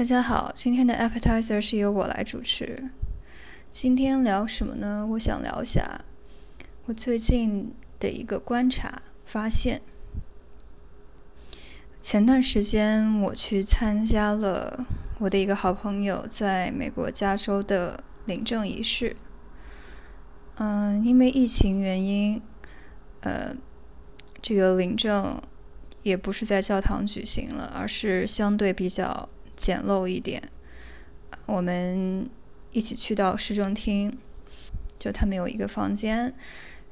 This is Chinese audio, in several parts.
大家好，今天的 appetizer 是由我来主持。今天聊什么呢？我想聊一下我最近的一个观察发现。前段时间我去参加了我的一个好朋友在美国加州的领证仪式。嗯，因为疫情原因，呃，这个领证也不是在教堂举行了，而是相对比较。简陋一点，我们一起去到市政厅，就他们有一个房间，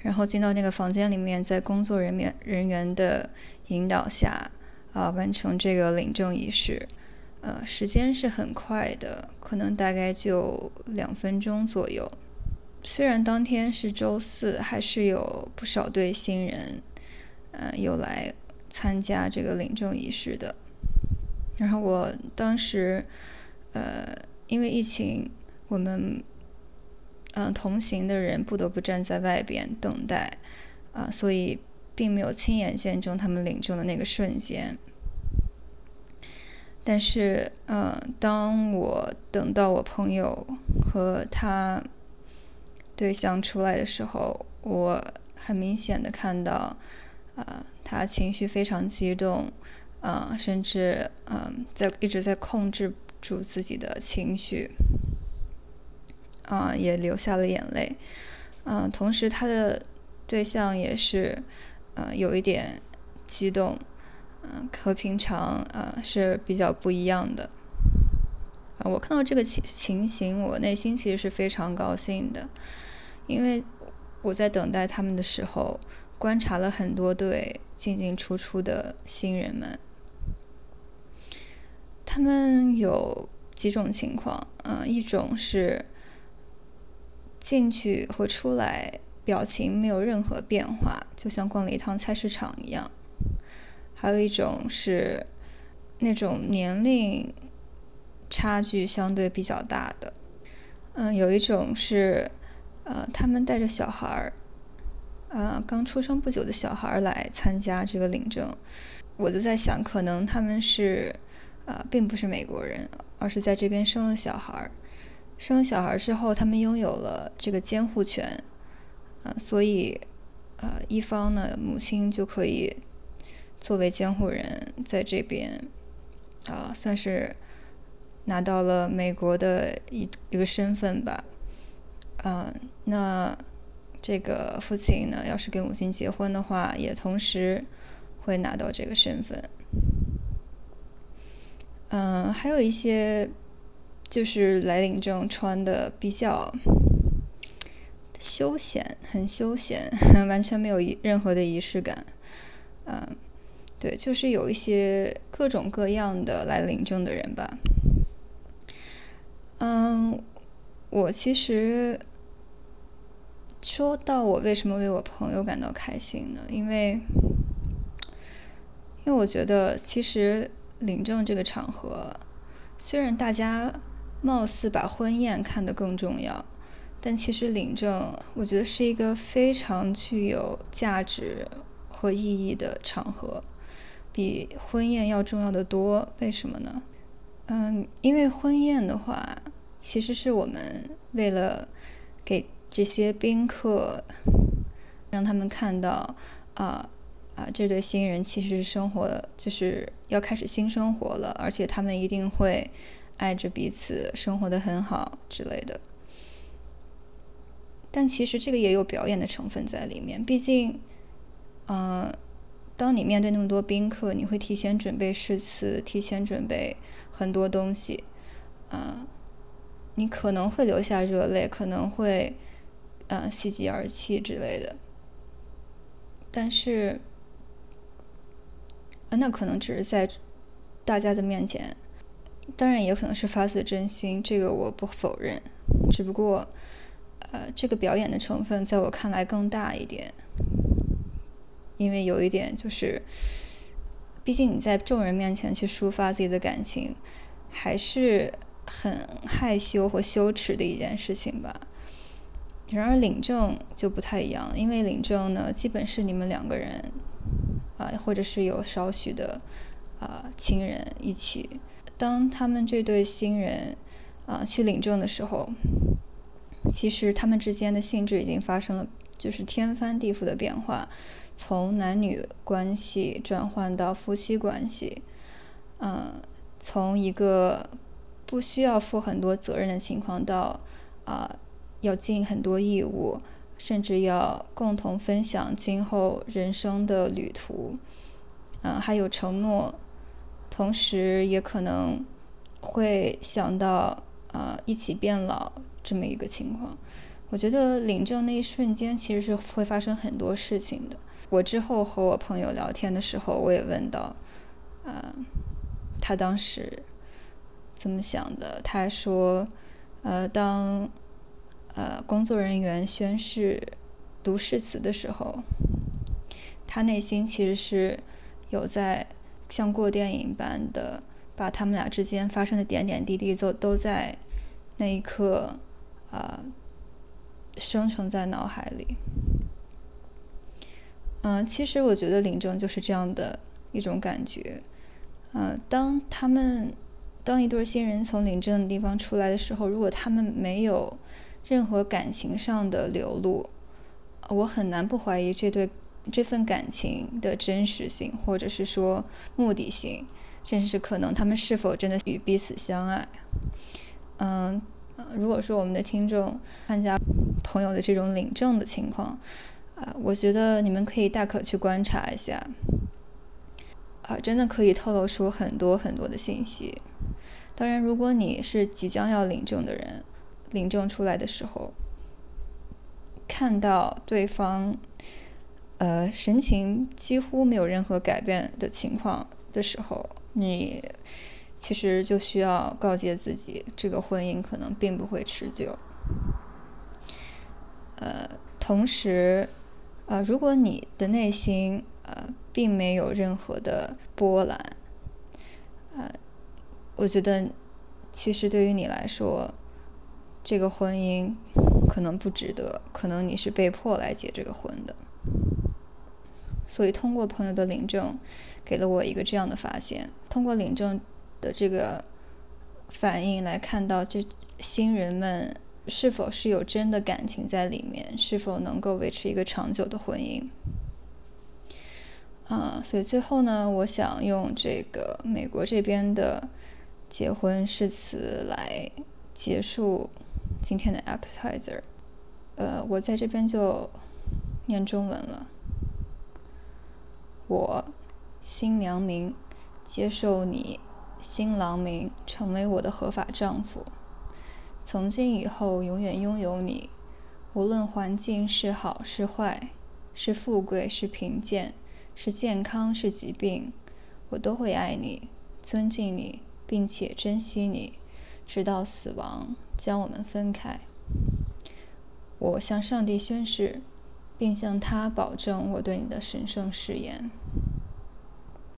然后进到那个房间里面，在工作人员人员的引导下，啊，完成这个领证仪式。呃，时间是很快的，可能大概就两分钟左右。虽然当天是周四，还是有不少对新人，呃，有来参加这个领证仪式的。然后我当时，呃，因为疫情，我们，嗯，同行的人不得不站在外边等待，啊，所以并没有亲眼见证他们领证的那个瞬间。但是，嗯，当我等到我朋友和他对象出来的时候，我很明显的看到，啊，他情绪非常激动。啊，甚至嗯，在一直在控制住自己的情绪，啊，也流下了眼泪，嗯，同时他的对象也是，呃，有一点激动，嗯，和平常啊是比较不一样的，啊，我看到这个情情形，我内心其实是非常高兴的，因为我在等待他们的时候，观察了很多对进进出出的新人们。他们有几种情况，嗯，一种是进去和出来表情没有任何变化，就像逛了一趟菜市场一样；还有一种是那种年龄差距相对比较大的，嗯，有一种是呃，他们带着小孩儿，呃，刚出生不久的小孩儿来参加这个领证，我就在想，可能他们是。啊，并不是美国人，而是在这边生了小孩儿。生了小孩儿之后，他们拥有了这个监护权，啊，所以，呃，一方呢，母亲就可以作为监护人在这边，啊，算是拿到了美国的一一个身份吧。啊，那这个父亲呢，要是跟母亲结婚的话，也同时会拿到这个身份。嗯，还有一些就是来领证穿的比较休闲，很休闲，完全没有任何的仪式感。嗯，对，就是有一些各种各样的来领证的人吧。嗯，我其实说到我为什么为我朋友感到开心呢？因为，因为我觉得其实。领证这个场合，虽然大家貌似把婚宴看得更重要，但其实领证我觉得是一个非常具有价值和意义的场合，比婚宴要重要的多。为什么呢？嗯，因为婚宴的话，其实是我们为了给这些宾客让他们看到啊。啊，这对新人其实生活就是要开始新生活了，而且他们一定会爱着彼此，生活的很好之类的。但其实这个也有表演的成分在里面，毕竟，嗯，当你面对那么多宾客，你会提前准备诗词，提前准备很多东西，啊，你可能会流下热泪，可能会，嗯，喜极而泣之类的，但是。啊，那可能只是在大家的面前，当然也可能是发自真心，这个我不否认。只不过，呃，这个表演的成分在我看来更大一点，因为有一点就是，毕竟你在众人面前去抒发自己的感情，还是很害羞或羞耻的一件事情吧。然而领证就不太一样，因为领证呢，基本是你们两个人。啊，或者是有少许的啊亲人一起，当他们这对新人啊去领证的时候，其实他们之间的性质已经发生了就是天翻地覆的变化，从男女关系转换到夫妻关系，嗯，从一个不需要负很多责任的情况到啊要尽很多义务。甚至要共同分享今后人生的旅途，嗯，还有承诺，同时也可能会想到呃一起变老这么一个情况。我觉得领证那一瞬间其实是会发生很多事情的。我之后和我朋友聊天的时候，我也问到，呃，他当时怎么想的？他说，呃，当。呃，工作人员宣誓读誓词的时候，他内心其实是有在像过电影般的把他们俩之间发生的点点滴滴都都在那一刻啊生成在脑海里。嗯，其实我觉得领证就是这样的一种感觉。嗯，当他们当一对新人从领证的地方出来的时候，如果他们没有任何感情上的流露，我很难不怀疑这对这份感情的真实性，或者是说目的性，甚至是可能他们是否真的与彼此相爱。嗯，如果说我们的听众参加朋友的这种领证的情况，啊，我觉得你们可以大可去观察一下，啊，真的可以透露出很多很多的信息。当然，如果你是即将要领证的人，领证出来的时候，看到对方，呃，神情几乎没有任何改变的情况的时候，你其实就需要告诫自己，这个婚姻可能并不会持久。呃，同时，呃，如果你的内心呃并没有任何的波澜，呃，我觉得其实对于你来说。这个婚姻可能不值得，可能你是被迫来结这个婚的。所以通过朋友的领证，给了我一个这样的发现：通过领证的这个反应来看到，这新人们是否是有真的感情在里面，是否能够维持一个长久的婚姻。啊，所以最后呢，我想用这个美国这边的结婚誓词来结束。今天的 appetizer，呃，我在这边就念中文了。我新娘名接受你新郎名成为我的合法丈夫，从今以后永远拥有你，无论环境是好是坏，是富贵是贫贱，是健康是疾病，我都会爱你，尊敬你，并且珍惜你。直到死亡将我们分开。我向上帝宣誓，并向他保证我对你的神圣誓言。